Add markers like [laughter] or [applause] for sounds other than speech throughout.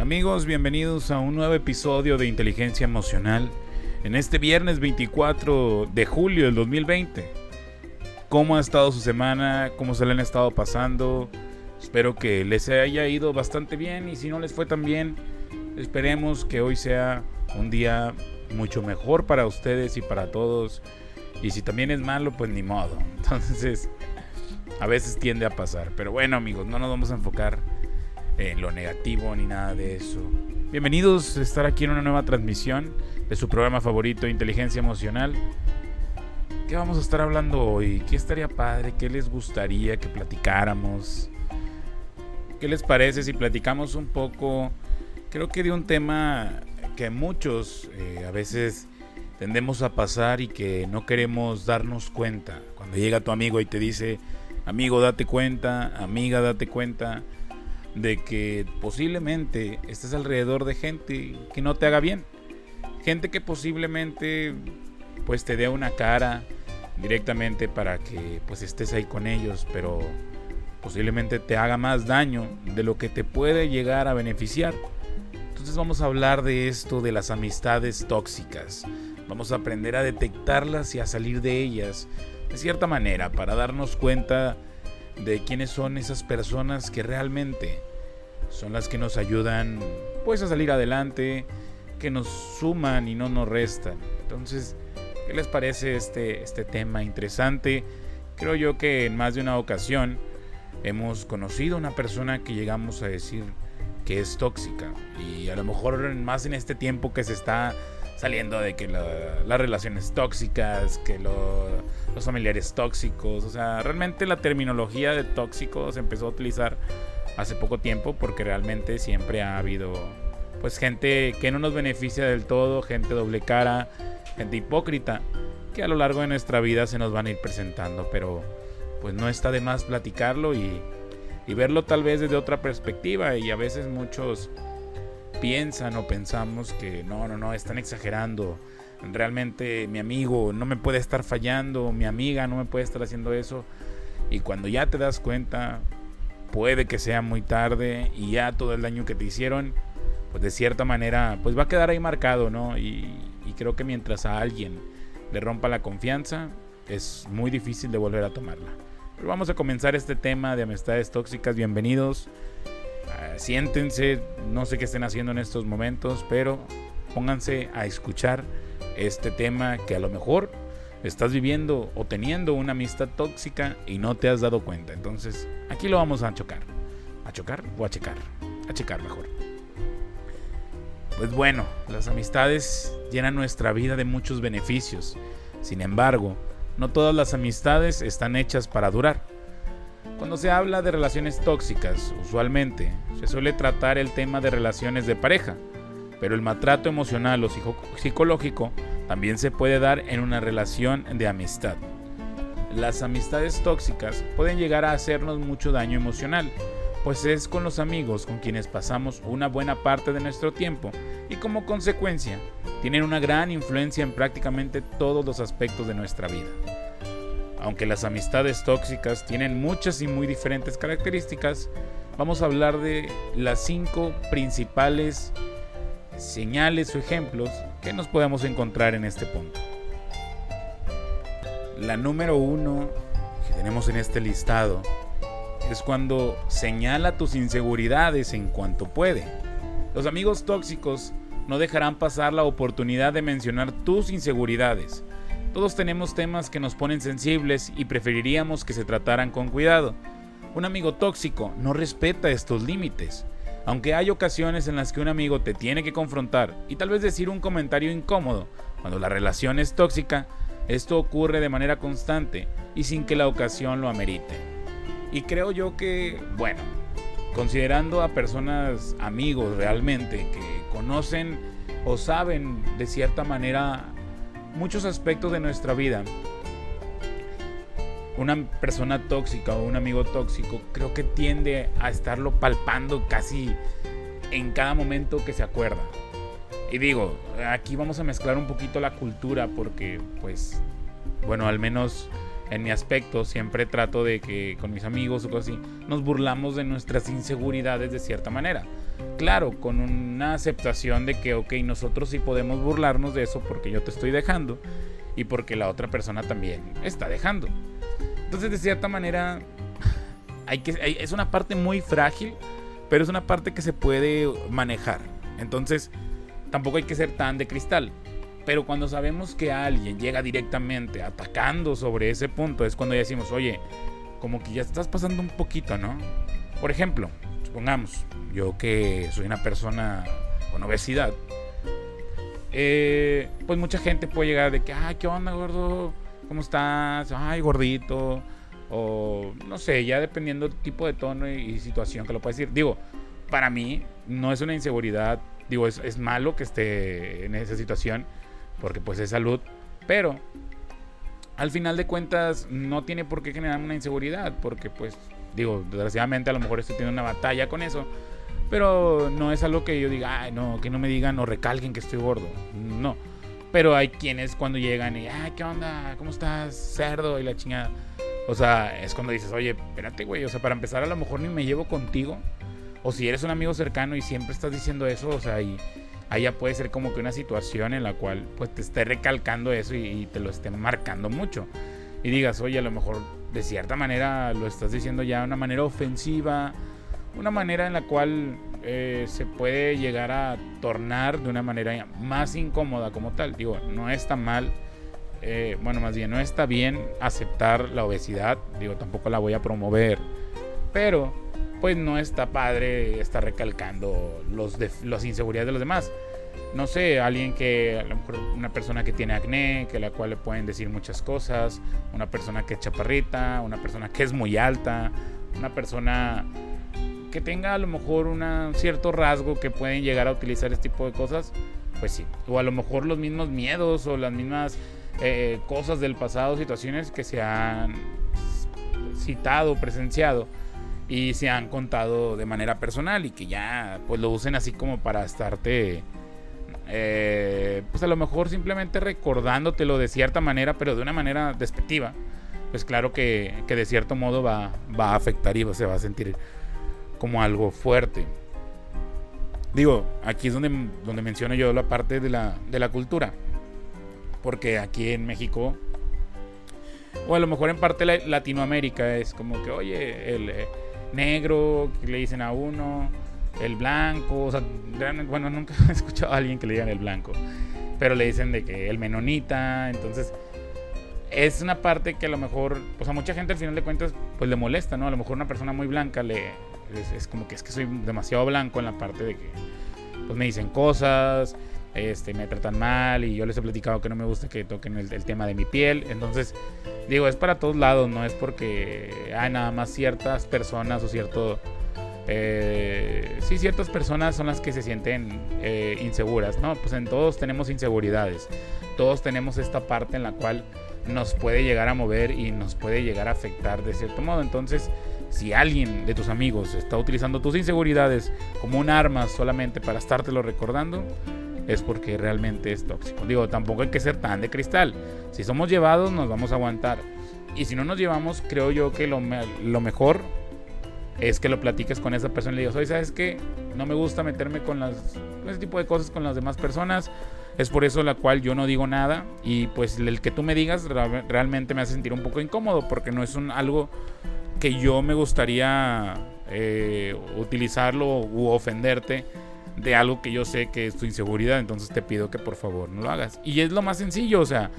Amigos, bienvenidos a un nuevo episodio de Inteligencia Emocional en este viernes 24 de julio del 2020. ¿Cómo ha estado su semana? ¿Cómo se le han estado pasando? Espero que les haya ido bastante bien y si no les fue tan bien, esperemos que hoy sea un día mucho mejor para ustedes y para todos. Y si también es malo, pues ni modo. [laughs] Entonces, a veces tiende a pasar. Pero bueno amigos, no nos vamos a enfocar en lo negativo ni nada de eso. Bienvenidos a estar aquí en una nueva transmisión de su programa favorito, Inteligencia Emocional. ¿Qué vamos a estar hablando hoy? ¿Qué estaría padre? ¿Qué les gustaría que platicáramos? ¿Qué les parece si platicamos un poco? Creo que de un tema que muchos eh, a veces tendemos a pasar y que no queremos darnos cuenta. Cuando llega tu amigo y te dice, amigo, date cuenta, amiga, date cuenta de que posiblemente estés alrededor de gente que no te haga bien. Gente que posiblemente pues te dé una cara directamente para que pues estés ahí con ellos, pero posiblemente te haga más daño de lo que te puede llegar a beneficiar. Entonces vamos a hablar de esto de las amistades tóxicas. Vamos a aprender a detectarlas y a salir de ellas de cierta manera para darnos cuenta de quiénes son esas personas que realmente son las que nos ayudan pues a salir adelante, que nos suman y no nos restan. Entonces, ¿qué les parece este, este tema interesante? Creo yo que en más de una ocasión hemos conocido una persona que llegamos a decir que es tóxica y a lo mejor más en este tiempo que se está saliendo de que las relaciones tóxicas, que los familiares tóxicos, o sea, realmente la terminología de tóxicos se empezó a utilizar hace poco tiempo porque realmente siempre ha habido pues gente que no nos beneficia del todo, gente doble cara, gente hipócrita, que a lo largo de nuestra vida se nos van a ir presentando, pero pues no está de más platicarlo y, y verlo tal vez desde otra perspectiva y a veces muchos piensan o pensamos que no, no, no, están exagerando. Realmente mi amigo no me puede estar fallando, mi amiga no me puede estar haciendo eso. Y cuando ya te das cuenta, puede que sea muy tarde y ya todo el daño que te hicieron, pues de cierta manera, pues va a quedar ahí marcado, ¿no? Y, creo que mientras a alguien le rompa la confianza, es muy difícil de volver a tomarla. Pero vamos a comenzar este tema de amistades tóxicas. Bienvenidos. Siéntense, no sé qué estén haciendo en estos momentos, pero pónganse a escuchar este tema que a lo mejor estás viviendo o teniendo una amistad tóxica y no te has dado cuenta. Entonces, aquí lo vamos a chocar. ¿A chocar o a checar? A checar mejor. Pues bueno, las amistades llenan nuestra vida de muchos beneficios. Sin embargo, no todas las amistades están hechas para durar. Cuando se habla de relaciones tóxicas, usualmente se suele tratar el tema de relaciones de pareja, pero el maltrato emocional o psicológico también se puede dar en una relación de amistad. Las amistades tóxicas pueden llegar a hacernos mucho daño emocional, pues es con los amigos con quienes pasamos una buena parte de nuestro tiempo y como consecuencia tienen una gran influencia en prácticamente todos los aspectos de nuestra vida. Aunque las amistades tóxicas tienen muchas y muy diferentes características, vamos a hablar de las cinco principales señales o ejemplos que nos podemos encontrar en este punto. La número uno que tenemos en este listado es cuando señala tus inseguridades en cuanto puede. Los amigos tóxicos no dejarán pasar la oportunidad de mencionar tus inseguridades. Todos tenemos temas que nos ponen sensibles y preferiríamos que se trataran con cuidado. Un amigo tóxico no respeta estos límites. Aunque hay ocasiones en las que un amigo te tiene que confrontar y tal vez decir un comentario incómodo, cuando la relación es tóxica, esto ocurre de manera constante y sin que la ocasión lo amerite. Y creo yo que, bueno, considerando a personas amigos realmente que conocen o saben de cierta manera muchos aspectos de nuestra vida, una persona tóxica o un amigo tóxico creo que tiende a estarlo palpando casi en cada momento que se acuerda. Y digo, aquí vamos a mezclar un poquito la cultura porque pues, bueno, al menos en mi aspecto siempre trato de que con mis amigos o cosas así nos burlamos de nuestras inseguridades de cierta manera. Claro, con una aceptación de que, ok, nosotros sí podemos burlarnos de eso porque yo te estoy dejando y porque la otra persona también está dejando. Entonces, de cierta manera, hay que, es una parte muy frágil, pero es una parte que se puede manejar. Entonces, tampoco hay que ser tan de cristal. Pero cuando sabemos que alguien llega directamente atacando sobre ese punto, es cuando decimos, oye, como que ya estás pasando un poquito, ¿no? Por ejemplo, supongamos, yo que soy una persona con obesidad, eh, pues mucha gente puede llegar de que, ay, ¿qué onda, gordo? ¿Cómo estás? Ay, gordito. O no sé, ya dependiendo del tipo de tono y, situación que lo puedes decir. Digo, para mí no es una inseguridad. Digo, es, es malo que esté en esa situación porque pues es salud. Pero al final de cuentas no tiene por qué generar una inseguridad porque pues digo, desgraciadamente a lo mejor estoy teniendo una batalla con eso. Pero no es algo que yo diga, ay, no, que no me digan o recalquen que estoy gordo. No. Pero hay quienes cuando llegan y, ay, ¿qué onda? ¿Cómo estás? Cerdo y la chingada. O sea, es cuando dices, oye, espérate, güey. O sea, para empezar, a lo mejor ni me llevo contigo. O si eres un amigo cercano y siempre estás diciendo eso, o sea, y ya puede ser como que una situación en la cual pues te esté recalcando eso y, te lo esté marcando mucho. Y digas, oye, a lo mejor de cierta manera lo estás diciendo ya de una manera ofensiva, una manera en la cual eh, se puede llegar a tornar de una manera más incómoda como tal. Digo, no está mal eh, bueno, más bien, no está bien aceptar la obesidad, digo, tampoco la voy a promover, pero pues no está padre estar recalcando los las inseguridades de los demás. No sé, alguien que, a lo mejor una persona que tiene acné, que la cual le pueden decir muchas cosas, una persona que es chaparrita, una persona que es muy alta, una persona que tenga a lo mejor un cierto rasgo que pueden llegar a utilizar este tipo de cosas, pues sí. O a lo mejor los mismos miedos o las mismas eh, cosas del pasado, situaciones que se han citado, presenciado y se han contado de manera personal y que ya pues lo usen así como para estarte eh, pues a lo mejor simplemente recordándotelo de cierta manera pero de una manera despectiva pues claro que, que de cierto modo va, va a afectar y se va a sentir como algo fuerte. Digo aquí es donde, donde menciono yo la parte de la, de la cultura porque aquí en México, o a lo mejor en parte Latinoamérica, es como que, oye, el eh, negro, que le dicen a uno, el blanco, o sea, bueno, [laughs] nunca he escuchado a alguien que le digan el blanco, pero le dicen de que el menonita, entonces es una parte que a lo mejor, pues a mucha gente al final de cuentas, pues le molesta, ¿no? A lo mejor una persona muy blanca le es, es como que es que soy demasiado blanco en la parte de que pues me dicen cosas, este, me tratan mal y yo les he platicado que no me gusta que toquen el, tema de mi piel. Entonces, digo, es para todos lados, no es porque hay nada más ciertas personas o cierto... Eh, sí, ciertas personas son las que se sienten eh, inseguras, ¿no? Pues en todos tenemos inseguridades, todos tenemos esta parte en la cual nos puede llegar a mover y nos puede llegar a afectar de cierto modo. Entonces, si alguien de tus amigos está utilizando tus inseguridades como un arma solamente para estártelo recordando, es porque realmente es tóxico. Digo, tampoco hay que ser tan de cristal. Si somos llevados, nos vamos a aguantar. Y si no nos llevamos, creo yo que lo, lo mejor es que lo platiques con esa persona y le digas, oye, ¿sabes qué? No me gusta meterme con las, ese tipo de cosas con las demás personas. Es por eso la cual yo no digo nada. Y pues el que tú me digas realmente me hace sentir un poco incómodo porque no es algo que yo me gustaría eh, utilizarlo u ofenderte de algo que yo sé que es tu inseguridad, entonces te pido que por favor no lo hagas. Y es lo más sencillo, o sea,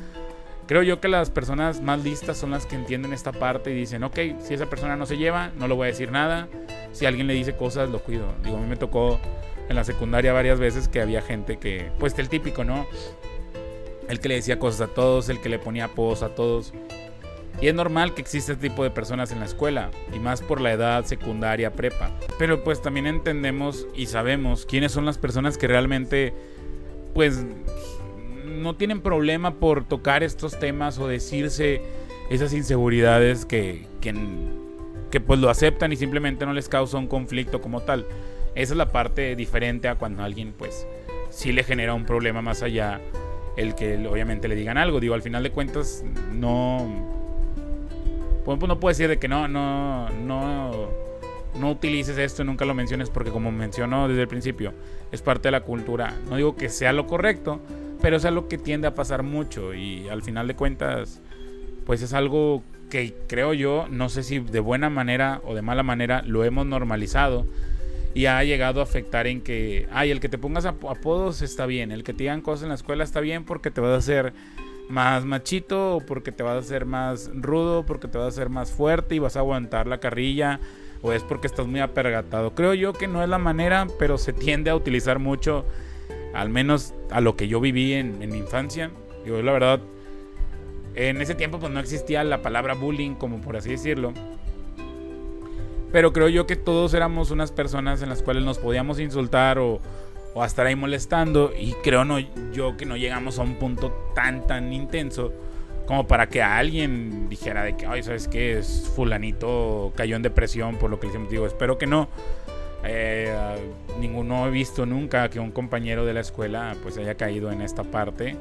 creo yo que las personas más listas son las que entienden esta parte y dicen, ok, si esa persona no se lleva, no le voy a decir nada. Si alguien le dice cosas, lo cuido. Digo, a mí me tocó en la secundaria varias veces que había gente que, pues el típico, ¿no? El que le decía cosas a todos, el que le ponía apodos a todos. Y es normal que exista este tipo de personas en la escuela, y más por la edad secundaria, prepa. Pero pues también entendemos y sabemos quiénes son las personas que realmente, pues, no tienen problema por tocar estos temas o decirse esas inseguridades que, que, que pues lo aceptan y simplemente no les causa un conflicto como tal. Esa es la parte diferente a cuando alguien pues sí le genera un problema más allá el que obviamente le digan algo. Digo, al final de cuentas no no puedo decir de que no, no, no, no utilices esto nunca lo menciones porque como mencionó desde el principio, es parte de la cultura. No digo que sea lo correcto, pero es algo que tiende a pasar mucho y al final de cuentas, pues es algo que creo yo, no sé si de buena manera o de mala manera, lo hemos normalizado y ha llegado a afectar en que, ay, el que te pongas apodos está bien, el que te digan cosas en la escuela está bien porque te vas a hacer más machito, o porque te vas a hacer más rudo, porque te vas a hacer más fuerte y vas a aguantar la carrilla, o es porque estás muy apergatado. Creo yo que no es la manera, pero se tiende a utilizar mucho, al menos a lo que yo viví en, mi infancia. Yo la verdad, en ese tiempo pues no existía la palabra bullying, como por así decirlo. Pero creo yo que todos éramos unas personas en las cuales nos podíamos insultar o, o a estar ahí molestando. Y creo no, yo que no llegamos a un punto tan, tan intenso como para que alguien dijera de que, ay, ¿sabes qué? Es fulanito cayó en depresión por lo que le hicimos. Digo, espero que no. Eh, ninguno he visto nunca que un compañero de la escuela pues haya caído en esta parte.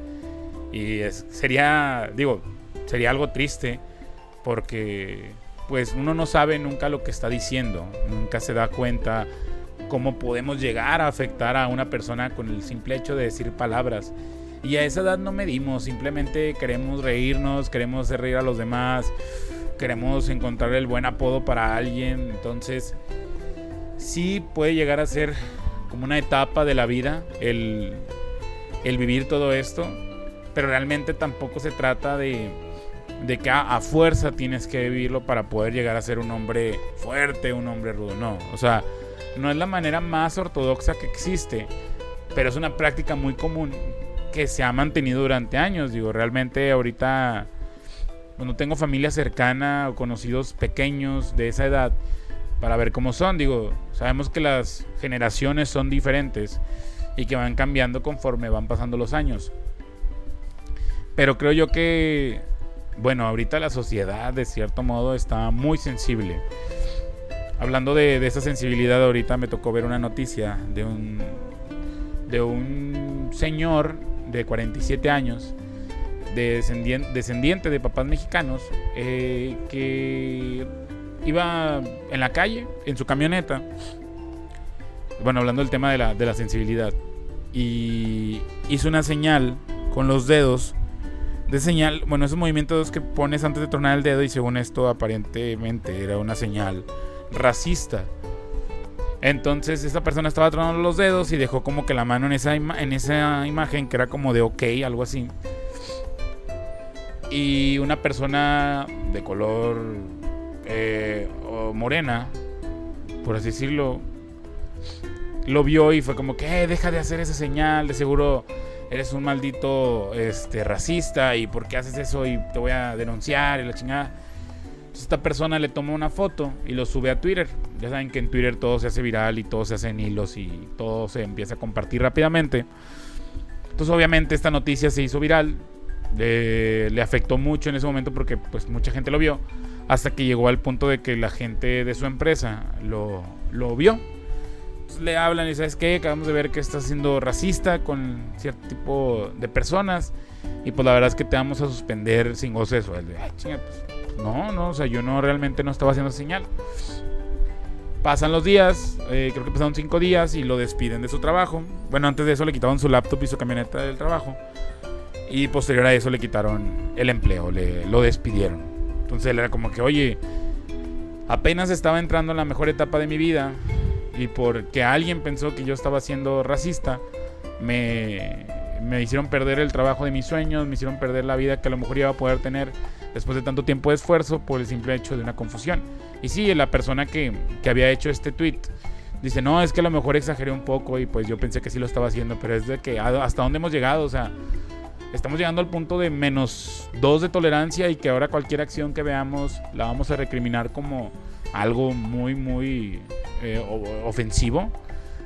Y sería, digo, sería algo triste porque pues uno no sabe nunca lo que está diciendo, nunca se da cuenta cómo podemos llegar a afectar a una persona con el simple hecho de decir palabras. Y a esa edad no medimos, simplemente queremos reírnos, queremos hacer reír a los demás, queremos encontrar el buen apodo para alguien. Entonces, sí puede llegar a ser como una etapa de la vida el, el vivir todo esto, pero realmente tampoco se trata de de que a, fuerza tienes que vivirlo para poder llegar a ser un hombre fuerte, un hombre rudo. No, o sea, no es la manera más ortodoxa que existe, pero es una práctica muy común que se ha mantenido durante años. Digo, realmente ahorita no tengo familia cercana o conocidos pequeños de esa edad para ver cómo son. Digo, sabemos que las generaciones son diferentes y que van cambiando conforme van pasando los años. Pero creo yo que bueno, ahorita la sociedad de cierto modo está muy sensible. Hablando de, esa sensibilidad, ahorita me tocó ver una noticia de un, de un señor de 47 años, descendiente, de papás mexicanos, eh, que iba en la calle, en su camioneta, bueno, hablando del tema de la, de la sensibilidad, y hizo una señal con los dedos de señal, bueno, esos movimientos que pones antes de tronar el dedo y según esto aparentemente era una señal racista. Entonces esa persona estaba tronando los dedos y dejó como que la mano en esa, en esa imagen que era como de ok, algo así. Y una persona de color eh, morena, por así decirlo, lo vio y fue como que eh, deja de hacer esa señal, de seguro eres un maldito este, racista y por qué haces eso y te voy a denunciar y la chingada. Entonces esta persona le toma una foto y lo sube a Twitter. Ya saben que en Twitter todo se hace viral y todo se hace en hilos y todo se empieza a compartir rápidamente. Entonces obviamente esta noticia se hizo viral. Le, afectó mucho en ese momento porque pues mucha gente lo vio. Hasta que llegó al punto de que la gente de su empresa lo, lo vio le hablan y sabes qué, acabamos de ver que estás siendo racista con cierto tipo de personas y pues la verdad es que te vamos a suspender sin goce de sueldo. Pues, no, no, o sea, yo no realmente no estaba haciendo señal. Pasan los días, eh, creo que pasaron cinco días y lo despiden de su trabajo. Bueno, antes de eso le quitaron su laptop y su camioneta del trabajo. Y posterior a eso le quitaron el empleo, le, lo despidieron. Entonces él era como que, oye, apenas estaba entrando en la mejor etapa de mi vida y porque alguien pensó que yo estaba siendo racista, me, me hicieron perder el trabajo de mis sueños, me hicieron perder la vida que a lo mejor iba a poder tener después de tanto tiempo de esfuerzo por el simple hecho de una confusión. Y sí, la persona que, que había hecho este tweet dice, no, es que a lo mejor exageré un poco y pues yo pensé que sí lo estaba haciendo, pero es de que hasta dónde hemos llegado, o sea, estamos llegando al punto de menos dos de tolerancia y que ahora cualquier acción que veamos la vamos a recriminar como algo muy, muy eh, ofensivo.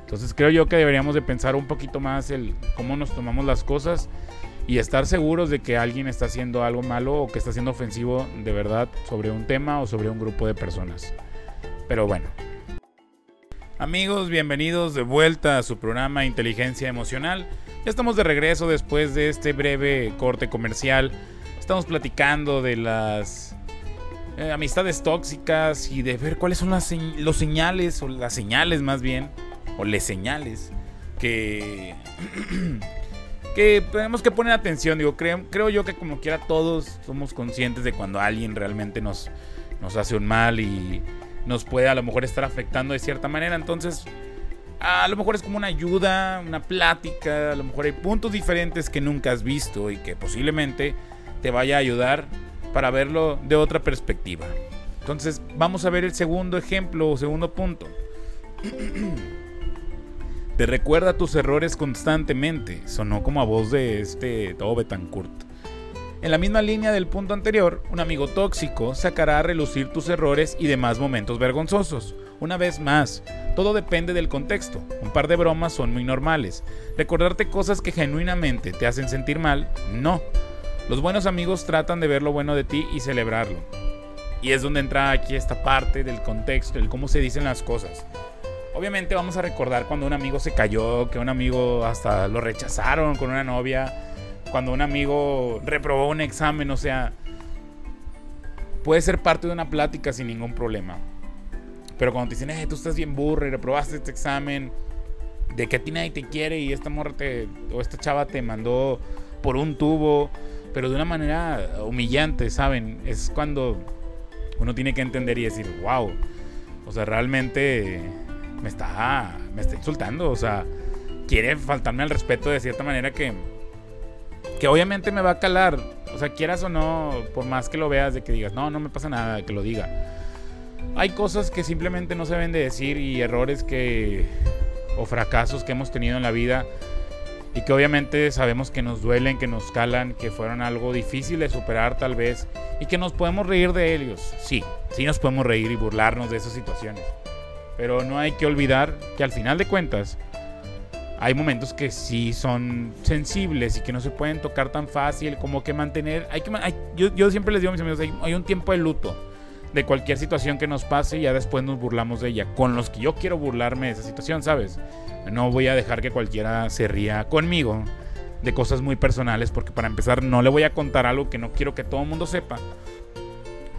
Entonces creo yo que deberíamos de pensar un poquito más el cómo nos tomamos las cosas y estar seguros de que alguien está haciendo algo malo o que está siendo ofensivo de verdad sobre un tema o sobre un grupo de personas. Pero bueno. Amigos, bienvenidos de vuelta a su programa Inteligencia Emocional. Ya estamos de regreso después de este breve corte comercial. Estamos platicando de las eh, amistades tóxicas y de ver cuáles son las los señales, o las señales más bien, o les señales que, [clears throat] que tenemos que poner atención. Digo, creo, creo yo que como quiera todos somos conscientes de cuando alguien realmente nos, nos hace un mal y nos puede a lo mejor estar afectando de cierta manera. Entonces, a lo mejor es como una ayuda, una plática, a lo mejor hay puntos diferentes que nunca has visto y que posiblemente te vaya a ayudar para verlo de otra perspectiva. Entonces, vamos a ver el segundo ejemplo o segundo punto. [clears throat] Te recuerda tus errores constantemente. Sonó como a voz de este Todo Betancourt. En la misma línea del punto anterior, un amigo tóxico sacará a relucir tus errores y demás momentos vergonzosos. Una vez más, todo depende del contexto. Un par de bromas son muy normales. Recordarte cosas que genuinamente te hacen sentir mal, no. Los buenos amigos tratan de ver lo bueno de ti y celebrarlo. Y es donde entra aquí esta parte del contexto, el cómo se dicen las cosas. Obviamente vamos a recordar cuando un amigo se cayó, que un amigo hasta lo rechazaron con una novia, cuando un amigo reprobó un examen, o sea, puede ser parte de una plática sin ningún problema. Pero cuando te dicen, eh, tú estás bien burro y reprobaste este examen, de que a ti nadie te quiere y esta morra o esta chava te mandó por un tubo, pero de una manera humillante, ¿saben? Es cuando uno tiene que entender y decir, wow, o sea, realmente me está, me está insultando, o sea, quiere faltarme al respeto de cierta manera que, que obviamente me va a calar, o sea, quieras o no, por más que lo veas, de que digas, no, no me pasa nada, que lo diga. Hay cosas que simplemente no se deben de decir y errores que, o fracasos que hemos tenido en la vida y que obviamente sabemos que nos duelen, que nos calan, que fueron algo difícil de superar tal vez y que nos podemos reír de ellos. Sí, sí nos podemos reír y burlarnos de esas situaciones. Pero no hay que olvidar que al final de cuentas hay momentos que sí son sensibles y que no se pueden tocar tan fácil como que mantener... Hay que, yo, siempre les digo a mis amigos, hay, un tiempo de luto de cualquier situación que nos pase y ya después nos burlamos de ella. Con los que yo quiero burlarme de esa situación, ¿sabes? No voy a dejar que cualquiera se ría conmigo de cosas muy personales porque para empezar no le voy a contar algo que no quiero que todo el mundo sepa.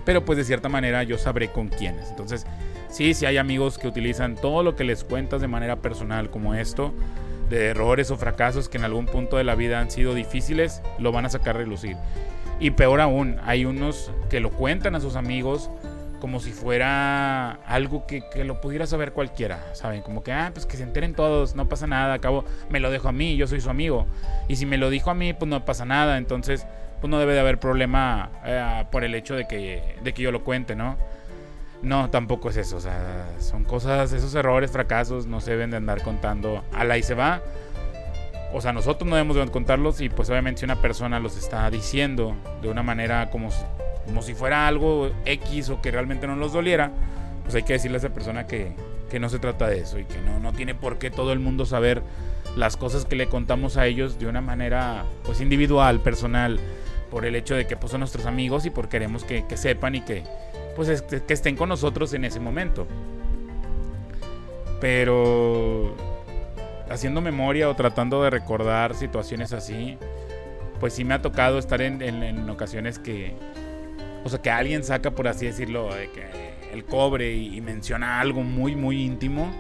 Pero pues de cierta manera yo sabré con quiénes. Entonces, sí, sí hay amigos que utilizan todo lo que les cuentas de manera personal como esto, de errores o fracasos que en algún punto de la vida han sido difíciles, lo van a sacar a relucir. Y peor aún, hay unos que lo cuentan a sus amigos como si fuera algo que, lo pudiera saber cualquiera, ¿saben? Como que, ah, pues que se enteren todos, no pasa nada, acabo, me lo dejo a mí, yo soy su amigo. Y si me lo dijo a mí, pues no pasa nada, entonces, pues no debe de haber problema eh, por el hecho de que, de que yo lo cuente, ¿no? No, tampoco es eso, o sea, son cosas, esos errores, fracasos, no se deben de andar contando a la y se va. O sea, nosotros no debemos de contarlos y pues obviamente si una persona los está diciendo de una manera como, como si fuera algo X o que realmente no los doliera, pues hay que decirle a esa persona que, que no se trata de eso y que no, no tiene por qué todo el mundo saber las cosas que le contamos a ellos de una manera pues individual, personal, por el hecho de que pues, son nuestros amigos y por queremos que, que sepan y que pues que estén con nosotros en ese momento. Pero haciendo memoria o tratando de recordar situaciones así, pues sí me ha tocado estar en, ocasiones que, o sea, que alguien saca, por así decirlo, el cobre y, menciona algo muy, muy íntimo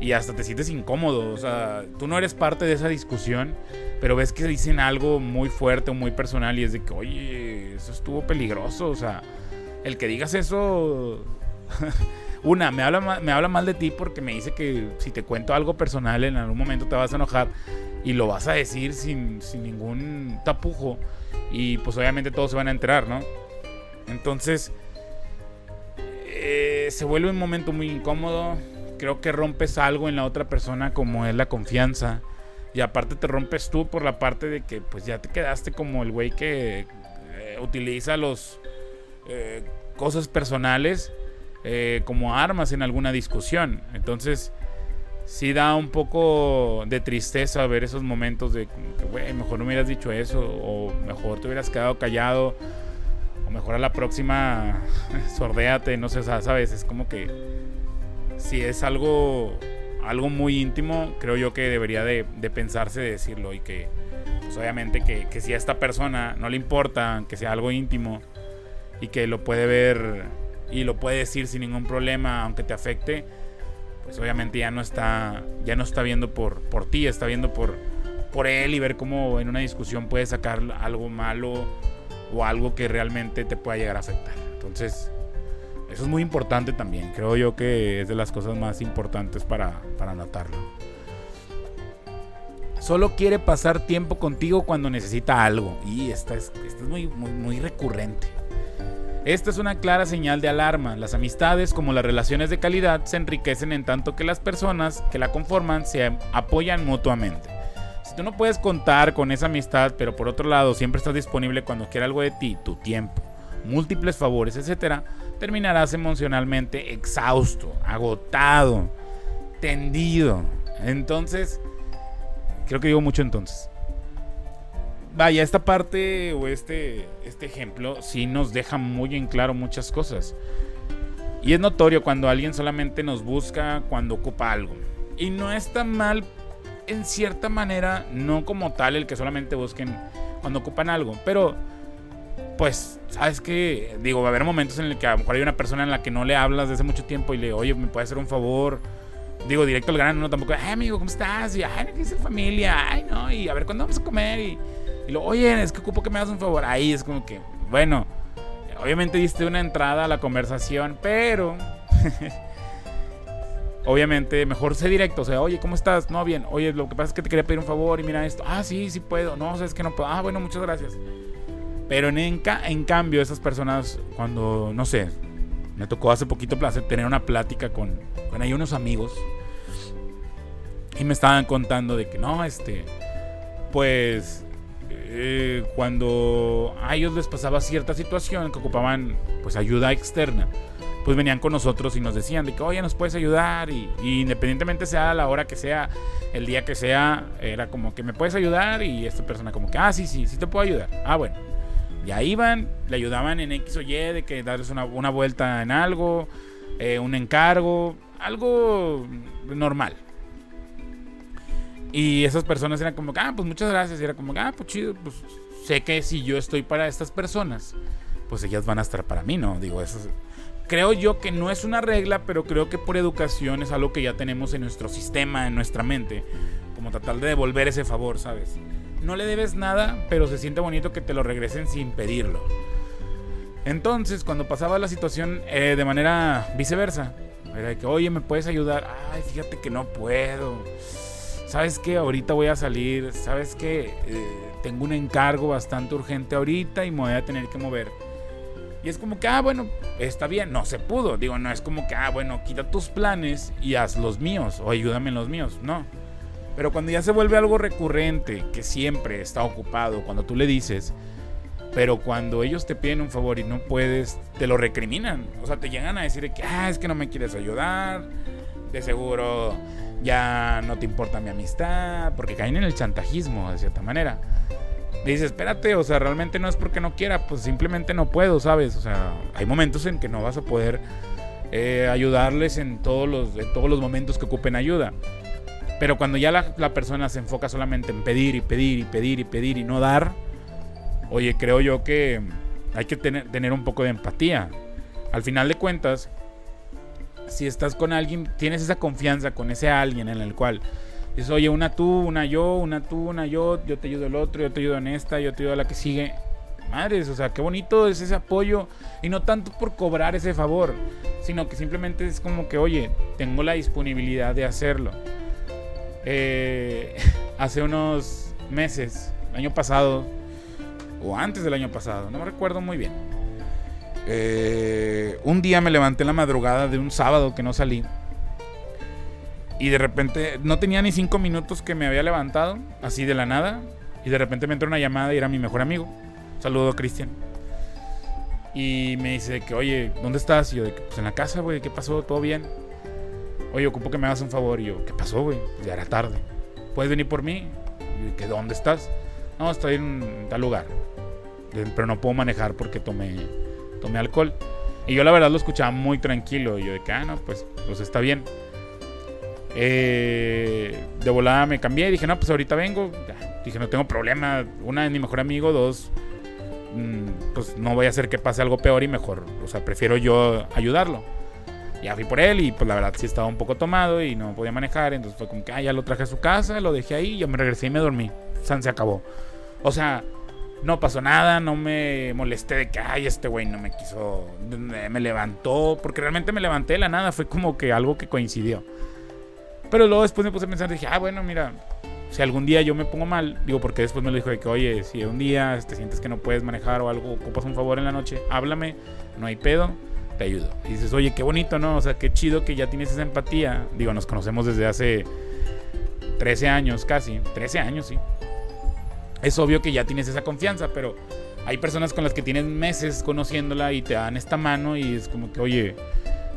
y hasta te sientes incómodo. O sea, tú no eres parte de esa discusión, pero ves que dicen algo muy fuerte o muy personal y es de que, oye, eso estuvo peligroso. O sea, el que digas eso [laughs] una, me habla, me habla mal de ti porque me dice que si te cuento algo personal en algún momento te vas a enojar y lo vas a decir sin, ningún tapujo y pues obviamente todos se van a enterar, ¿no? Entonces, eh, se vuelve un momento muy incómodo. Creo que rompes algo en la otra persona como es la confianza. Y aparte te rompes tú por la parte de que pues ya te quedaste como el güey que eh, utiliza los eh, cosas personales eh, como armas en alguna discusión. Entonces, sí da un poco de tristeza ver esos momentos de que, güey, mejor no hubieras dicho eso, o mejor te hubieras quedado callado, o mejor a la próxima [laughs] sordéate, no sé, sabes, es como que si es algo, algo muy íntimo, creo yo que debería de, pensarse de decirlo y que, pues obviamente que, que si a esta persona no le importa que sea algo íntimo, y que lo puede ver y lo puede decir sin ningún problema, aunque te afecte, pues obviamente ya no está, ya no está viendo por, por ti, está viendo por, por él y ver cómo en una discusión puede sacar algo malo o algo que realmente te pueda llegar a afectar. Entonces, eso es muy importante también. Creo yo que es de las cosas más importantes para, para notarlo. Solo quiere pasar tiempo contigo cuando necesita algo. Y esta es, muy, muy recurrente. Esta es una clara señal de alarma. Las amistades, como las relaciones de calidad, se enriquecen en tanto que las personas que la conforman se apoyan mutuamente. Si tú no puedes contar con esa amistad, pero por otro lado siempre estás disponible cuando quiera algo de ti, tu tiempo, múltiples favores, etc., terminarás emocionalmente exhausto, agotado, tendido. Entonces, creo que digo mucho entonces vaya, esta parte o este, este ejemplo sí nos deja muy en claro muchas cosas. Y es notorio cuando alguien solamente nos busca cuando ocupa algo. Y no está mal, en cierta manera, no como tal el que solamente busquen cuando ocupan algo. Pero, pues, sabes que, digo, va a haber momentos en el que a lo mejor hay una persona en la que no le hablas desde hace mucho tiempo y le, oye, ¿me puede hacer un favor? Digo, directo al grano, no tampoco, ay, amigo, ¿cómo estás? Y, ay, ¿qué es familia? Ay, no, y a ver, ¿cuándo vamos a comer? Y y lo, oye, es que ocupo que me hagas un favor. Ahí es como que, bueno, obviamente diste una entrada a la conversación, pero... [laughs] obviamente, mejor sé directo. O sea, oye, ¿cómo estás? No, bien. Oye, lo que pasa es que te quería pedir un favor y mira esto. Ah, sí, sí puedo. No, sabes que no puedo. Ah, bueno, muchas gracias. Pero en, en cambio, esas personas, cuando, no sé, me tocó hace poquito placer tener una plática con, con ahí unos amigos. Y me estaban contando de que no, este, pues eh, cuando a ellos les pasaba cierta situación que ocupaban pues ayuda externa, pues venían con nosotros y nos decían de que, oye, nos puedes ayudar y, independientemente sea la hora que sea, el día que sea, era como que me puedes ayudar y esta persona como que, ah, sí, sí, sí te puedo ayudar. Ah, bueno. Ya iban, le ayudaban en X o Y de que darles una, vuelta en algo, eh, un encargo, algo normal. Y esas personas eran como, ah, pues muchas gracias. Y era como, ah, pues chido, pues sé que si yo estoy para estas personas, pues ellas van a estar para mí, ¿no? Digo, eso creo yo que no es una regla, pero creo que por educación es algo que ya tenemos en nuestro sistema, en nuestra mente, como tratar de devolver ese favor, ¿sabes? No le debes nada, pero se siente bonito que te lo regresen sin pedirlo. Entonces, cuando pasaba la situación eh, de manera viceversa, era de que, oye, ¿me puedes ayudar? Ay, fíjate que no puedo ¿sabes qué? Ahorita voy a salir, ¿sabes qué? Eh, tengo un encargo bastante urgente ahorita y me voy a tener que mover. Y es como que, ah, bueno, está bien, no se pudo. Digo, no es como que, ah, bueno, quita tus planes y haz los míos o ayúdame en los míos. No. Pero cuando ya se vuelve algo recurrente, que siempre está ocupado, cuando tú le dices, pero cuando ellos te piden un favor y no puedes, te lo recriminan. O sea, te llegan a decir que, ah, es que no me quieres ayudar. De seguro ya no te importa mi amistad, porque caen en el chantajismo de cierta manera. dices, espérate, o sea, realmente no es porque no quiera, pues simplemente no puedo, ¿sabes? O sea, hay momentos en que no vas a poder eh, ayudarles en todos, los, en todos los momentos que ocupen ayuda. Pero cuando ya la, la, persona se enfoca solamente en pedir y pedir y pedir y pedir y no dar, oye, creo yo que hay que tener, tener un poco de empatía. Al final de cuentas, si estás con alguien, tienes esa confianza con ese alguien en el cual dices, oye, una tú, una yo, una tú, una yo, yo te ayudo el otro, yo te ayudo en esta, yo te ayudo a la que sigue. Madres, o sea, qué bonito es ese apoyo y no tanto por cobrar ese favor, sino que simplemente es como que, oye, tengo la disponibilidad de hacerlo. Eh, [laughs] hace unos meses, año pasado, o antes del año pasado, no me recuerdo muy bien eh, un día me levanté en la madrugada de un sábado que no salí. Y de repente no tenía ni cinco minutos que me había levantado, así de la nada. Y de repente me entró una llamada y era mi mejor amigo. Saludo Cristian. Y me dice que, oye, ¿dónde estás? Y yo, de que, pues en la casa, güey, ¿qué pasó? ¿Todo bien? Oye, ocupo que me hagas un favor. Y yo, ¿qué pasó, güey? Ya era tarde. ¿Puedes venir por mí? Y yo, ¿que dónde estás? No, estoy en tal lugar. Pero no puedo manejar porque tomé tomé alcohol. Y yo la verdad lo escuchaba muy tranquilo. Y yo de que, ah, no, pues, pues está bien. Eh, de volada me cambié dije, no, pues ahorita vengo. dije, no tengo problema. Una es mi mejor amigo, dos, mm, pues no voy a hacer que pase algo peor y mejor, o sea, prefiero yo ayudarlo. Ya fui por él y pues la verdad sí estaba un poco tomado y no podía manejar, entonces fue como que, ah, ya lo traje a su casa, lo dejé ahí, yo me regresé y me dormí. San se acabó. O sea, no pasó nada, no me molesté de que, ay, este güey no me quiso, me levantó, porque realmente me levanté de la nada, fue como que algo que coincidió. Pero luego después me puse a pensar, dije, ah, bueno, mira, si algún día yo me pongo mal, digo, porque después me lo dijo de que, oye, si un día te sientes que no puedes manejar o algo, ocupas un favor en la noche, háblame, no hay pedo, te ayudo. Y dices, oye, qué bonito, ¿no? O sea, qué chido que ya tienes esa empatía. Digo, nos conocemos desde hace 13 años casi, 13 años, sí. Es obvio que ya tienes esa confianza, pero hay personas con las que tienes meses conociéndola y te dan esta mano y es como que, oye,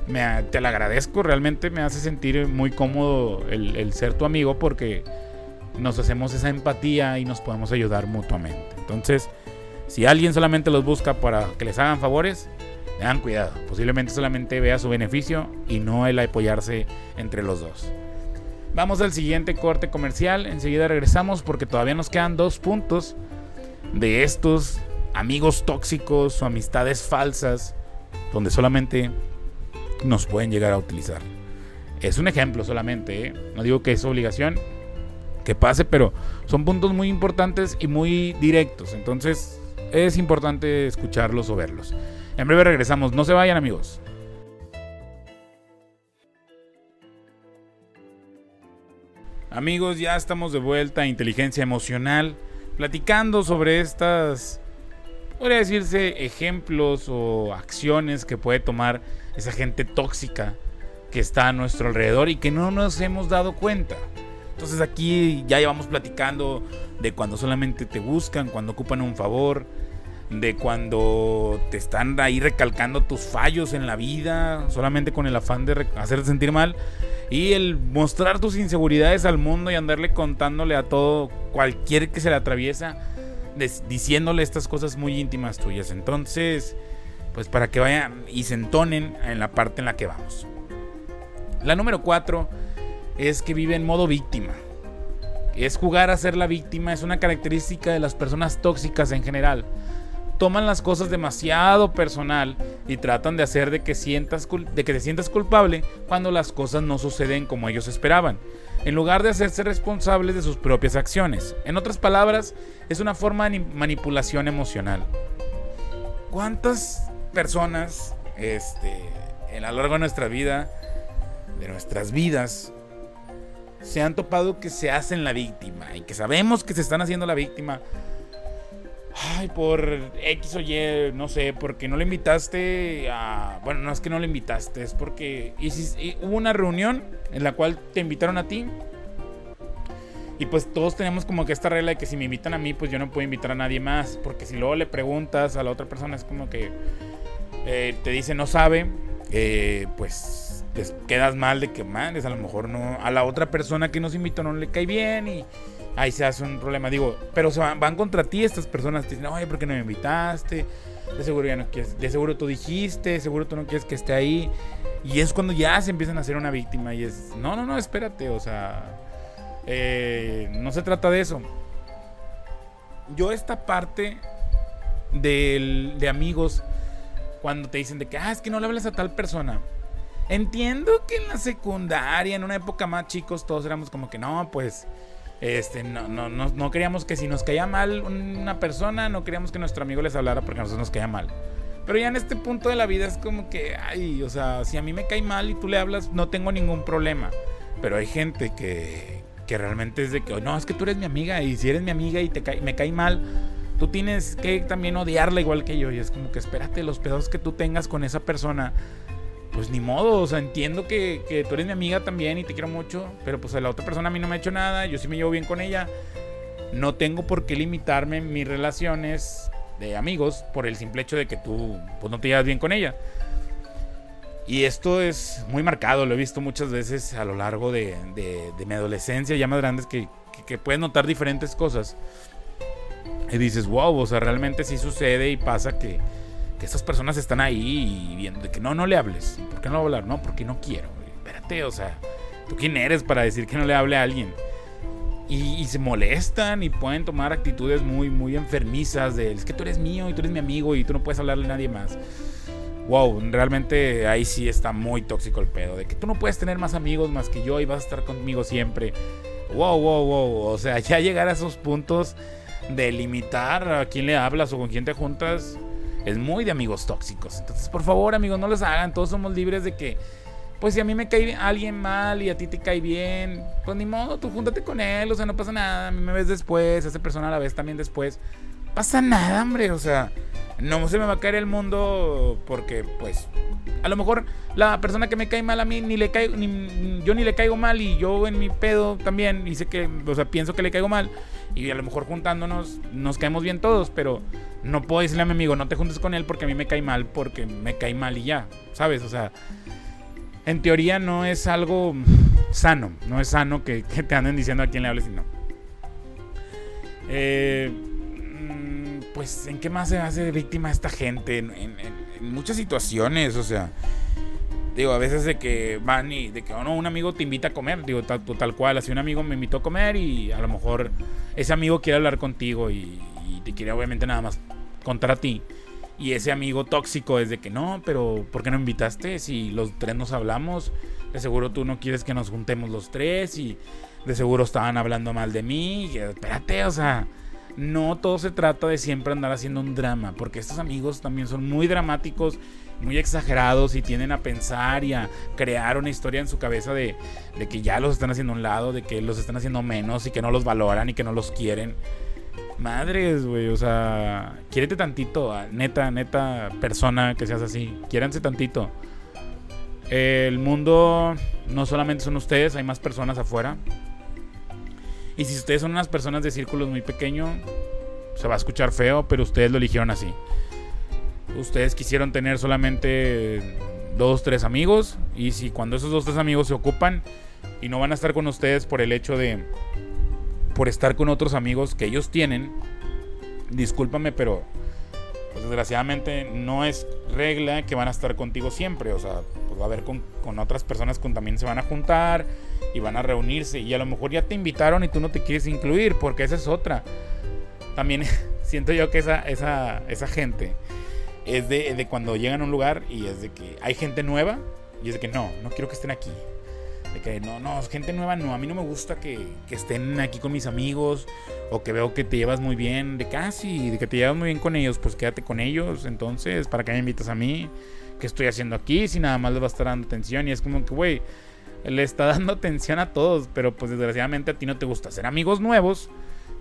me, te la agradezco, realmente me hace sentir muy cómodo el, ser tu amigo porque nos hacemos esa empatía y nos podemos ayudar mutuamente. Entonces, si alguien solamente los busca para que les hagan favores, tengan cuidado. Posiblemente solamente vea su beneficio y no el apoyarse entre los dos. Vamos al siguiente corte comercial. Enseguida regresamos porque todavía nos quedan dos puntos de estos amigos tóxicos o amistades falsas donde solamente nos pueden llegar a utilizar. Es un ejemplo solamente, ¿eh? no digo que es obligación que pase, pero son puntos muy importantes y muy directos. Entonces es importante escucharlos o verlos. En breve regresamos, no se vayan amigos. Amigos, ya estamos de vuelta a Inteligencia Emocional, platicando sobre estas, podría decirse, ejemplos o acciones que puede tomar esa gente tóxica que está a nuestro alrededor y que no nos hemos dado cuenta. Entonces aquí ya llevamos platicando de cuando solamente te buscan, cuando ocupan un favor, de cuando te están ahí recalcando tus fallos en la vida, solamente con el afán de hacerte sentir mal. Y el mostrar tus inseguridades al mundo y andarle contándole a todo, cualquier que se le atraviesa, diciéndole estas cosas muy íntimas tuyas. Entonces, pues para que vayan y se entonen en la parte en la que vamos. La número 4 es que vive en modo víctima. Es jugar a ser la víctima, es una característica de las personas tóxicas en general toman las cosas demasiado personal y tratan de hacer de que, sientas, de que te sientas culpable cuando las cosas no suceden como ellos esperaban, en lugar de hacerse responsables de sus propias acciones. En otras palabras, es una forma de manipulación emocional. ¿Cuántas personas este, a lo largo de nuestra vida, de nuestras vidas, se han topado que se hacen la víctima y que sabemos que se están haciendo la víctima? Ay, por X o Y, no sé, porque no le invitaste a... Bueno, no es que no le invitaste, es porque hubo una reunión en la cual te invitaron a ti. Y pues todos tenemos como que esta regla de que si me invitan a mí, pues yo no puedo invitar a nadie más. Porque si luego le preguntas a la otra persona, es como que eh, te dice no sabe, eh, pues te quedas mal de que, man, a lo mejor no... A la otra persona que nos invitó no le cae bien y ahí se hace un problema. Digo, pero se van, contra ti estas personas. Te dicen, oye, ¿por qué no me invitaste? De seguro ya no quieres, de seguro tú dijiste, de seguro tú no quieres que esté ahí. Y es cuando ya se empiezan a hacer una víctima. Y es, no, no, no, espérate, o sea, eh, no se trata de eso. Yo esta parte de, de amigos, cuando te dicen de que, ah, es que no le hablas a tal persona. Entiendo que en la secundaria, en una época más chicos, todos éramos como que no, pues este, no, no, no, no queríamos que si nos caía mal una persona, no queríamos que nuestro amigo les hablara porque a nosotros nos caía mal. Pero ya en este punto de la vida es como que, ay, o sea, si a mí me cae mal y tú le hablas, no tengo ningún problema. Pero hay gente que, que realmente es de que, no, es que tú eres mi amiga y si eres mi amiga y te me cae mal, tú tienes que también odiarla igual que yo. Y es como que espérate, los pedos que tú tengas con esa persona pues ni modo, o sea, entiendo que, que, tú eres mi amiga también y te quiero mucho, pero pues a la otra persona a mí no me ha hecho nada, yo sí me llevo bien con ella. No tengo por qué limitarme mis relaciones de amigos por el simple hecho de que tú pues, no te llevas bien con ella. Y esto es muy marcado, lo he visto muchas veces a lo largo de, de, de mi adolescencia, ya más grandes, que, que, que puedes notar diferentes cosas. Y dices, wow, o sea, realmente sí sucede y pasa que, que estas personas están ahí y viendo de que no, no le hables. ¿Por qué no hablar? No, porque no quiero. Espérate, o sea, ¿tú quién eres para decir que no le hable a alguien? y, se molestan y pueden tomar actitudes muy, muy enfermizas de es que tú eres mío y tú eres mi amigo y tú no puedes hablarle a nadie más. Wow, realmente ahí sí está muy tóxico el pedo. De que tú no puedes tener más amigos más que yo y vas a estar conmigo siempre. Wow, wow, wow. O sea, ya llegar a esos puntos de limitar a quién le hablas o con quién te juntas es muy de amigos tóxicos. Entonces, por favor, amigos, no los hagan. Todos somos libres de que pues si a mí me cae alguien mal y a ti te cae bien, pues ni modo, tú júntate con él, o sea, no pasa nada, a mí me ves después, esa persona la ves también después. Pasa nada, hombre, o sea, no se me va a caer el mundo porque, pues, a lo mejor la persona que me cae mal a mí ni le caigo, ni, yo ni le caigo mal y yo en mi pedo también, sé que, o sea, pienso que le caigo mal y a lo mejor juntándonos nos caemos bien todos, pero no puedo decirle a mi amigo, no te juntes con él porque a mí me cae mal, porque me cae mal y ya, ¿sabes? O sea, en teoría no es algo sano. No es sano que, te anden diciendo a quién le hables y no. Eh, pues, ¿en qué más se hace víctima esta gente? En, muchas situaciones, o sea. Digo, a veces de que van y de que oh, no, un amigo te invita a comer, digo, tal, tal cual, así un amigo me invitó a comer y a lo mejor ese amigo quiere hablar contigo y, y te quiere obviamente nada más contar a ti. Y ese amigo tóxico es de que no, pero ¿por qué no invitaste? Si los tres nos hablamos, de seguro tú no quieres que nos juntemos los tres y de seguro estaban hablando mal de mí. espérate, o sea, no todo se trata de siempre andar haciendo un drama, porque estos amigos también son muy dramáticos, muy exagerados y tienden a pensar y a crear una historia en su cabeza de, que ya los están haciendo a un lado, de que los están haciendo menos y que no los valoran y que no los quieren. Madres, güey, o sea, quiérete tantito, neta, neta persona que seas así, quiéranse tantito. El mundo no solamente son ustedes, hay más personas afuera. Y si ustedes son unas personas de círculos muy pequeños, se va a escuchar feo, pero ustedes lo eligieron así. Ustedes quisieron tener solamente dos, tres amigos. Y si cuando esos dos, tres amigos se ocupan y no van a estar con ustedes por el hecho de por estar con otros amigos que ellos tienen, discúlpame, pero pues desgraciadamente no es regla que van a estar contigo siempre. O sea, pues va a haber con, otras personas que también se van a juntar y van a reunirse. Y a lo mejor ya te invitaron y tú no te quieres incluir, porque esa es otra. También [laughs] siento yo que esa, esa, esa gente es de, de cuando llegan a un lugar y es de que hay gente nueva y es de que no, no quiero que estén aquí. De que no, no, gente nueva no. A mí no me gusta que, estén aquí con mis amigos. O que veo que te llevas muy bien. De casi, de que te llevas muy bien con ellos. Pues quédate con ellos. Entonces, ¿para qué me invitas a mí? ¿Qué estoy haciendo aquí? Si nada más les va a estar dando atención. Y es como que, güey, le está dando atención a todos. Pero pues desgraciadamente a ti no te gusta hacer amigos nuevos.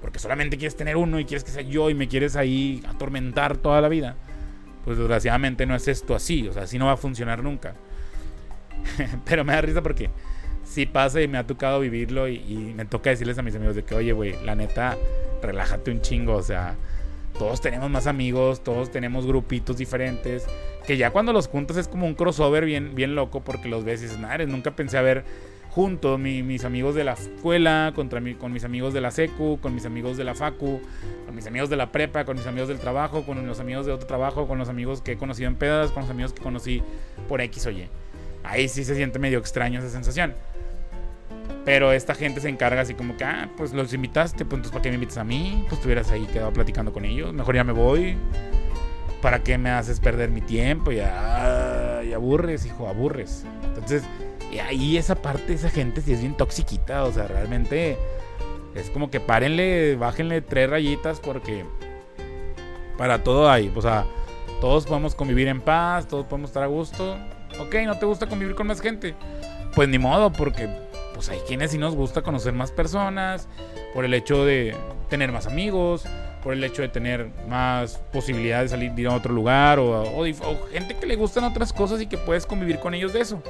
Porque solamente quieres tener uno y quieres que sea yo y me quieres ahí atormentar toda la vida. Pues desgraciadamente no es esto así. O sea, así no va a funcionar nunca. [laughs] pero me da risa porque sí pasa y me ha tocado vivirlo y, me toca decirles a mis amigos de que, oye, güey, la neta, relájate un chingo, o sea, todos tenemos más amigos, todos tenemos grupitos diferentes, que ya cuando los juntas es como un crossover bien, bien loco porque los ves y dices, madre, nunca pensé a ver juntos mis amigos de la escuela, contra mi, con mis amigos de la secu, con mis amigos de la facu, con mis amigos de la prepa, con mis amigos del trabajo, con los amigos de otro trabajo, con los amigos que he conocido en pedas, con los amigos que conocí por X o Y. Ahí sí se siente medio extraño esa sensación. Pero esta gente se encarga así como que, ah, pues los invitaste, pues entonces ¿para qué me invitas a mí? Pues estuvieras ahí quedado platicando con ellos, mejor ya me voy. ¿Para qué me haces perder mi tiempo? Ya, y aburres, hijo, aburres. Entonces, y ahí esa parte, esa gente sí es bien toxiquita, o sea, realmente es como que párenle, bájenle tres rayitas porque para todo hay, o sea, todos podemos convivir en paz, todos podemos estar a gusto. Ok, no te gusta convivir con más gente. Pues ni modo, porque pues hay quienes sí nos gusta conocer más personas, por el hecho de tener más amigos, por el hecho de tener más posibilidades de salir de ir a otro lugar, o, gente que le gustan otras cosas y que puedes convivir con ellos de eso.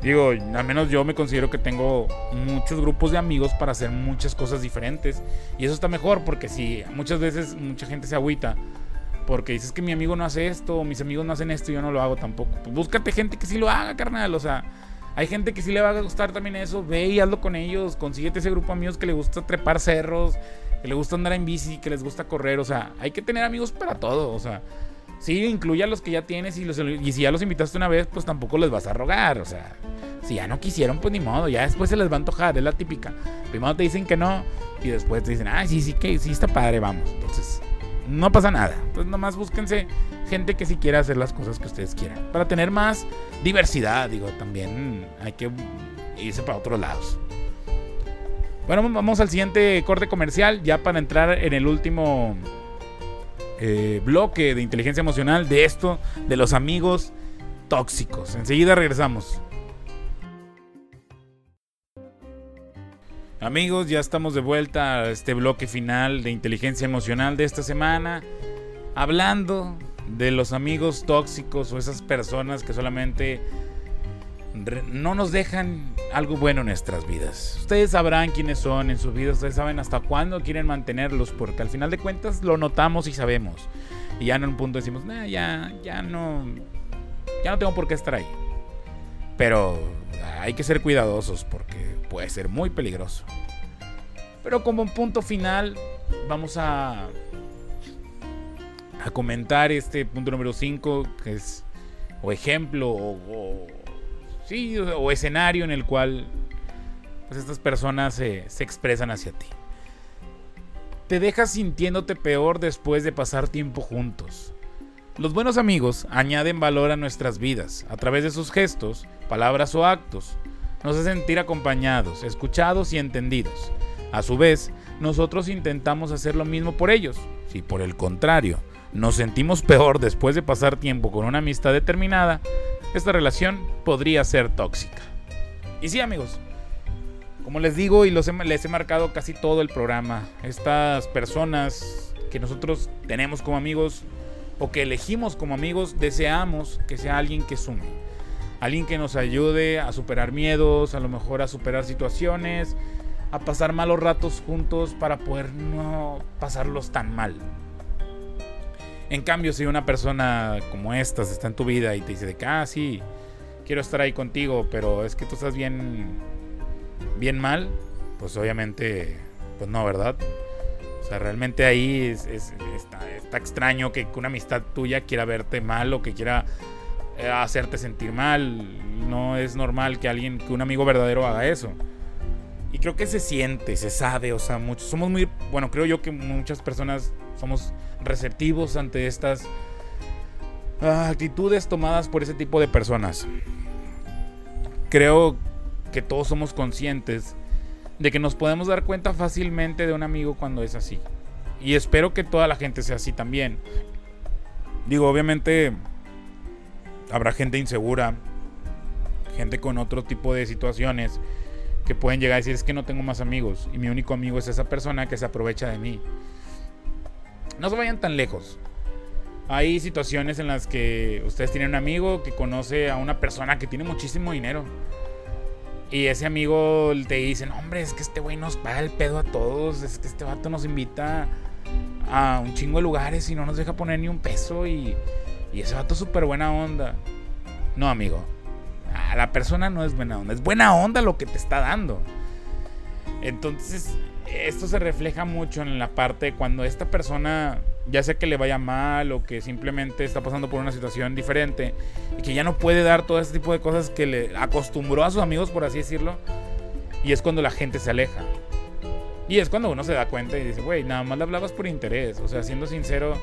Digo, al menos yo me considero que tengo muchos grupos de amigos para hacer muchas cosas diferentes. Y eso está mejor porque si muchas veces mucha gente se agüita porque dices que mi amigo no hace esto, o mis amigos no hacen esto y yo no lo hago tampoco. Pues búscate gente que sí lo haga, carnal. O sea, hay gente que sí le va a gustar también eso. Ve y hazlo con ellos. Consíguete ese grupo de amigos que le gusta trepar cerros, que le gusta andar en bici, que les gusta correr. O sea, hay que tener amigos para todo. O sea, sí, incluye a los que ya tienes y, los, y si ya los invitaste una vez, pues tampoco les vas a rogar. O sea, Si ya no quisieron, pues ni modo, ya después se les va a antojar, es la típica. Primero te dicen que no y después te dicen, ah, sí, sí, que sí está padre, vamos. Entonces, no pasa nada. Entonces, nomás búsquense gente que sí quiera hacer las cosas que ustedes quieran. Para tener más diversidad, digo, también hay que irse para otros lados. Bueno, vamos al siguiente corte comercial, ya para entrar en el último eh, bloque de inteligencia emocional de esto, de los amigos tóxicos. Enseguida regresamos. Amigos, ya estamos de vuelta a este bloque final de inteligencia emocional de esta semana, hablando de los amigos tóxicos o esas personas que solamente no nos dejan algo bueno en nuestras vidas. Ustedes sabrán quiénes son en sus vidas, ustedes saben hasta cuándo quieren mantenerlos, porque al final de cuentas lo notamos y sabemos. Y ya en un punto decimos, ya, ya no, ya no tengo por qué estar ahí. Pero hay que ser cuidadosos porque puede ser muy peligroso. Pero como punto final, vamos a, a comentar este punto número 5, que es o ejemplo o Sí, o, escenario en el cual pues, estas personas se, se expresan hacia ti. Te dejas sintiéndote peor después de pasar tiempo juntos. Los buenos amigos añaden valor a nuestras vidas a través de sus gestos, palabras o actos. Nos hacen sentir acompañados, escuchados y entendidos. A su vez, nosotros intentamos hacer lo mismo por ellos. Si por el contrario, nos sentimos peor después de pasar tiempo con una amistad determinada, esta relación podría ser tóxica. Y sí, amigos, como les digo y les he marcado casi todo el programa, estas personas que nosotros tenemos como amigos o que elegimos como amigos, deseamos que sea alguien que sume. Alguien que nos ayude a superar miedos, a lo mejor a superar situaciones, a pasar malos ratos juntos para poder no pasarlos tan mal. En cambio, si una persona como esta está en tu vida y te dice de que, ah, sí, quiero estar ahí contigo, pero es que tú estás bien, bien mal, pues obviamente, pues no, ¿verdad? O sea, realmente ahí está, extraño que una amistad tuya quiera verte mal o que quiera eh, hacerte sentir mal. No es normal que alguien, que un amigo verdadero haga eso. Y creo que se siente, se sabe, o sea, muchos, somos muy, bueno, creo yo que muchas personas somos receptivos ante estas ah, actitudes tomadas por ese tipo de personas. Creo que todos somos conscientes de que nos podemos dar cuenta fácilmente de un amigo cuando es así. Y espero que toda la gente sea así también. Digo, obviamente habrá gente insegura, gente con otro tipo de situaciones que pueden llegar a decir es que no tengo más amigos y mi único amigo es esa persona que se aprovecha de mí. No se vayan tan lejos. Hay situaciones en las que ustedes tienen un amigo que conoce a una persona que tiene muchísimo dinero. Y ese amigo te dice, hombre, es que este güey nos paga el pedo a todos. Es que este vato nos invita a un chingo de lugares y no nos deja poner ni un peso. Y, y ese vato es súper buena onda. No, amigo. A la persona no es buena onda. Es buena onda lo que te está dando. Entonces, esto se refleja mucho en la parte cuando esta persona, ya sea que le vaya mal o que simplemente está pasando por una situación diferente y que ya no puede dar todo este tipo de cosas que le acostumbró a sus amigos, por así decirlo, y es cuando la gente se aleja. Y es cuando uno se da cuenta y dice, güey, nada más le hablabas por interés. O sea, siendo sincero,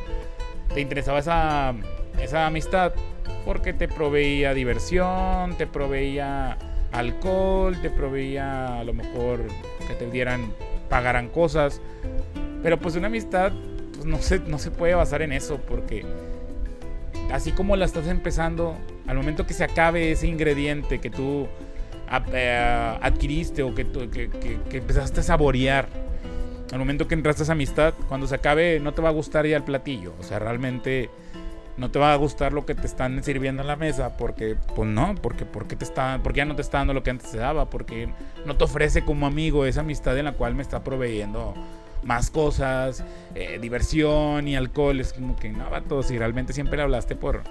te interesaba esa, esa amistad porque te proveía diversión, te proveía alcohol, te proveía a lo mejor que te dieran pagarán cosas. Pero pues una amistad pues no, se, no se puede basar en eso porque así como la estás empezando, al momento que se acabe ese ingrediente que tú eh, adquiriste o que, que, que, empezaste a saborear, al momento que entraste a esa amistad, cuando se acabe no te va a gustar ya el platillo. O sea, realmente no te va a gustar lo que te están sirviendo en la mesa porque pues no porque porque te está porque ya no te está dando lo que antes te daba porque no te ofrece como amigo esa amistad en la cual me está proveyendo más cosas eh, diversión y alcohol. Es como que no vato si realmente siempre le hablaste por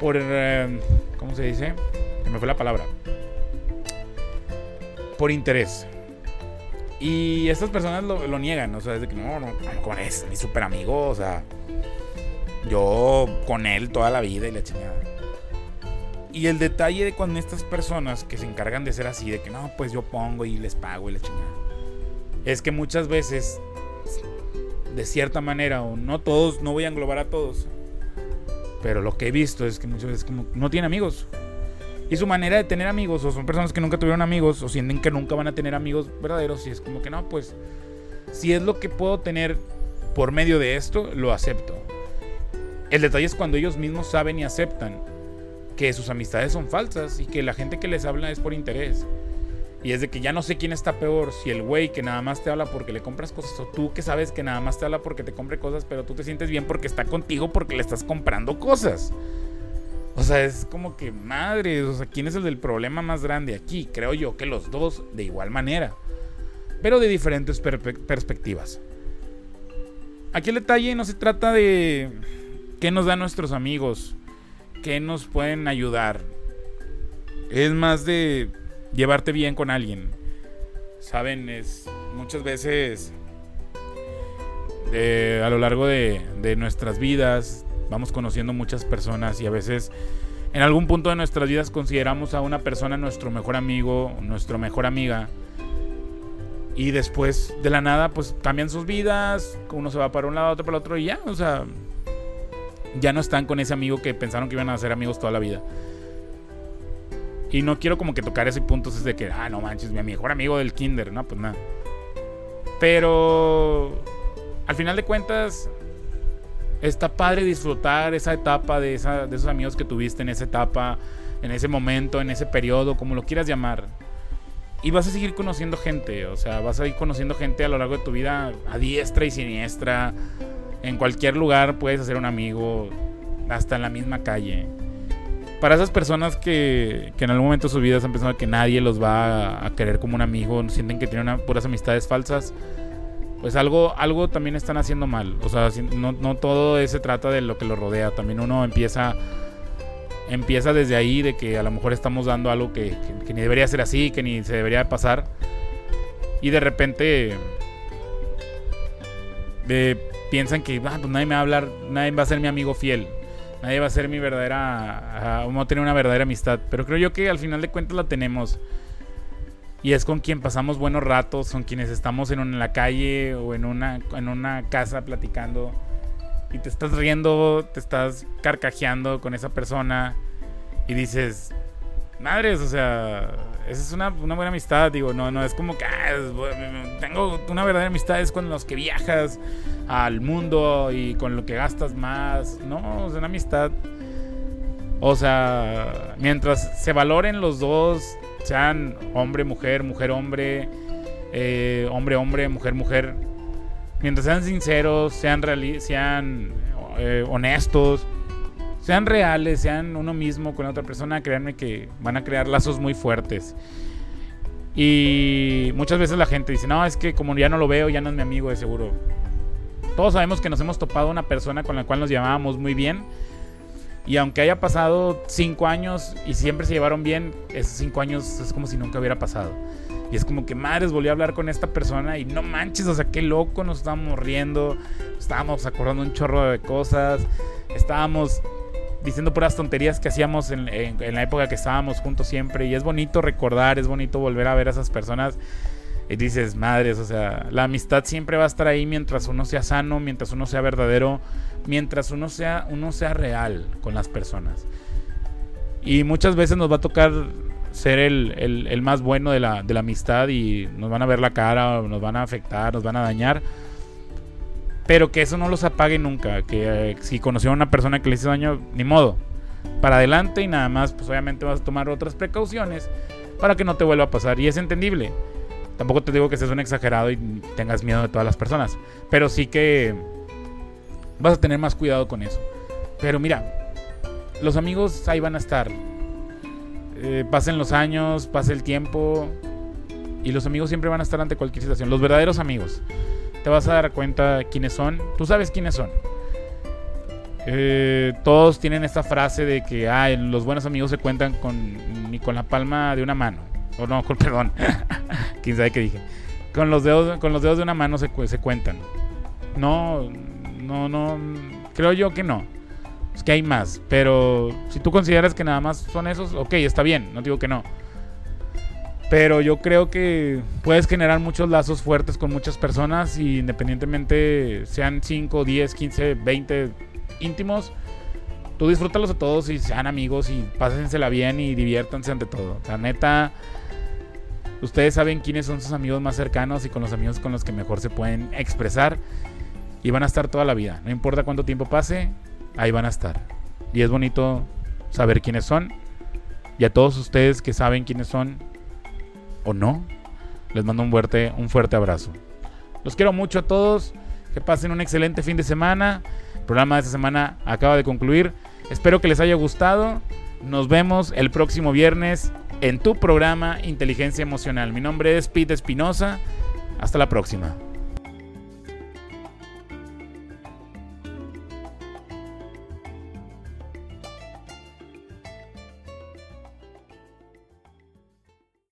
por eh, cómo se dice se me fue la palabra. Por interés. Y estas personas lo, lo niegan o sea es de que no no con es mi super amigo o sea yo con él toda la vida y la chingada. Y el detalle de cuando estas personas que se encargan de ser así, de que no, pues yo pongo y les pago y la chingada, es que muchas veces, de cierta manera, o no todos, no voy a englobar a todos, pero lo que he visto es que muchas veces como no tienen amigos. Y su manera de tener amigos, o son personas que nunca tuvieron amigos, o sienten que nunca van a tener amigos verdaderos, y es como que no, pues, si es lo que puedo tener por medio de esto, lo acepto. El detalle es cuando ellos mismos saben y aceptan que sus amistades son falsas y que la gente que les habla es por interés. Y es de que ya no sé quién está peor, si el güey que nada más te habla porque le compras cosas o tú que sabes que nada más te habla porque te compre cosas, pero tú te sientes bien porque está contigo porque le estás comprando cosas. O sea, es como que madre, o sea, ¿quién es el del problema más grande aquí? Creo yo que los dos de igual manera, pero de diferentes perspectivas. Aquí el detalle no se trata de qué nos dan nuestros amigos, qué nos pueden ayudar. Es más de llevarte bien con alguien. Saben, es muchas veces a lo largo de, de nuestras vidas vamos conociendo muchas personas y a veces en algún punto de nuestras vidas consideramos a una persona nuestro mejor amigo, nuestra mejor amiga. Y después de la nada, pues cambian sus vidas. Uno se va para un lado, otro para el otro y ya. O sea, ya no están con ese amigo que pensaron que iban a ser amigos toda la vida. Y no quiero como que tocar ese punto es de que, ah, no manches, mi mejor amigo del kinder. No, pues nada. Pero al final de cuentas, está padre disfrutar esa etapa de, esa, de esos amigos que tuviste en esa etapa, en ese momento, en ese periodo, como lo quieras llamar. Y vas a seguir conociendo gente, o sea, vas a ir conociendo gente a lo largo de tu vida a diestra y siniestra. En cualquier lugar puedes hacer un amigo, hasta en la misma calle. Para esas personas que, que en algún momento de su vida han pensado que nadie los va a, querer como un amigo, sienten que tienen puras amistades falsas, pues algo, algo también están haciendo mal. O sea, no, no todo se trata de lo que lo rodea. También uno empieza, empieza desde ahí de que a lo mejor estamos dando algo que, ni debería ser así, que ni se debería pasar. Y de repente piensan que ah, pues nadie me va a hablar, nadie va a ser mi amigo fiel. Nadie va a ser mi verdadera, vamos a tener una verdadera amistad. Pero creo yo que al final de cuentas la tenemos y es con quien pasamos buenos ratos, con quienes estamos en, la calle o en una, en una casa platicando y te estás riendo, te estás carcajeando con esa persona y dices, madres, o sea, esa es una, buena amistad, digo, no, no es como que ah, tengo una verdadera amistad, es con los que viajas al mundo y con lo que gastas más, no, es una amistad. O sea, mientras se valoren los dos sean hombre, mujer, mujer, hombre, eh, hombre, hombre, mujer, mujer, mientras sean sinceros, sean, sean eh, honestos, sean reales, sean uno mismo con la otra persona, créanme que van a crear lazos muy fuertes. Y muchas veces la gente dice, no, es que como ya no lo veo, ya no es mi amigo de seguro. Todos sabemos que nos hemos topado una persona con la cual nos llamábamos muy bien y aunque haya pasado cinco años y siempre se llevaron bien, esos cinco años es como si nunca hubiera pasado. Y es como que madres, volví a hablar con esta persona y no manches, o sea, qué loco, nos estábamos riendo, estábamos acordando un chorro de cosas, estábamos diciendo puras tonterías que hacíamos en, en, la época que estábamos juntos siempre. Y es bonito recordar, es bonito volver a ver a esas personas. Y dices, madres, o sea, la amistad siempre va a estar ahí mientras uno sea sano, mientras uno sea verdadero, mientras uno sea, uno sea real con las personas. Y muchas veces nos va a tocar ser el, más bueno de la, de la, amistad y nos van a ver la cara, nos van a afectar, nos van a dañar. Pero que eso no los apague nunca. Que eh, si conocieron a una persona que le hizo daño, ni modo. Para adelante y nada más, pues obviamente vas a tomar otras precauciones para que no te vuelva a pasar. Y es entendible. Tampoco te digo que seas un exagerado y tengas miedo de todas las personas. Pero sí que vas a tener más cuidado con eso. Pero mira, los amigos ahí van a estar. Eh, pasen los años, pase el tiempo. Y los amigos siempre van a estar ante cualquier situación. Los verdaderos amigos. Te vas a dar cuenta quiénes son. Tú sabes quiénes son. Eh, todos tienen esta frase de que los buenos amigos se cuentan con, ni con la palma de una mano. O no, [laughs] perdón. Quién sabe qué dije. Con los dedos, con los dedos de una mano se, se cuentan. No, no, no. Creo yo que no. Es que hay más. Pero si tú consideras que nada más son esos, ok, está bien, no digo que no. Pero yo creo que puedes generar muchos lazos fuertes con muchas personas y independientemente sean 5, 10, 15, 20 íntimos, tú disfrútalos a todos y sean amigos y pásensela bien y diviértanse ante todo. O sea, neta, ustedes saben quiénes son sus amigos más cercanos y con los amigos con los que mejor se pueden expresar y van a estar toda la vida. No importa cuánto tiempo pase, ahí van a estar. Y es bonito saber quiénes son. Y a todos ustedes que saben quiénes son o no, les mando un fuerte, un fuerte abrazo. Los quiero mucho a todos. Que pasen un excelente fin de semana. El programa de esta semana acaba de concluir. Espero que les haya gustado. Nos vemos el próximo viernes en tu programa Inteligencia Emocional. Mi nombre es Pete Espinosa. Hasta la próxima.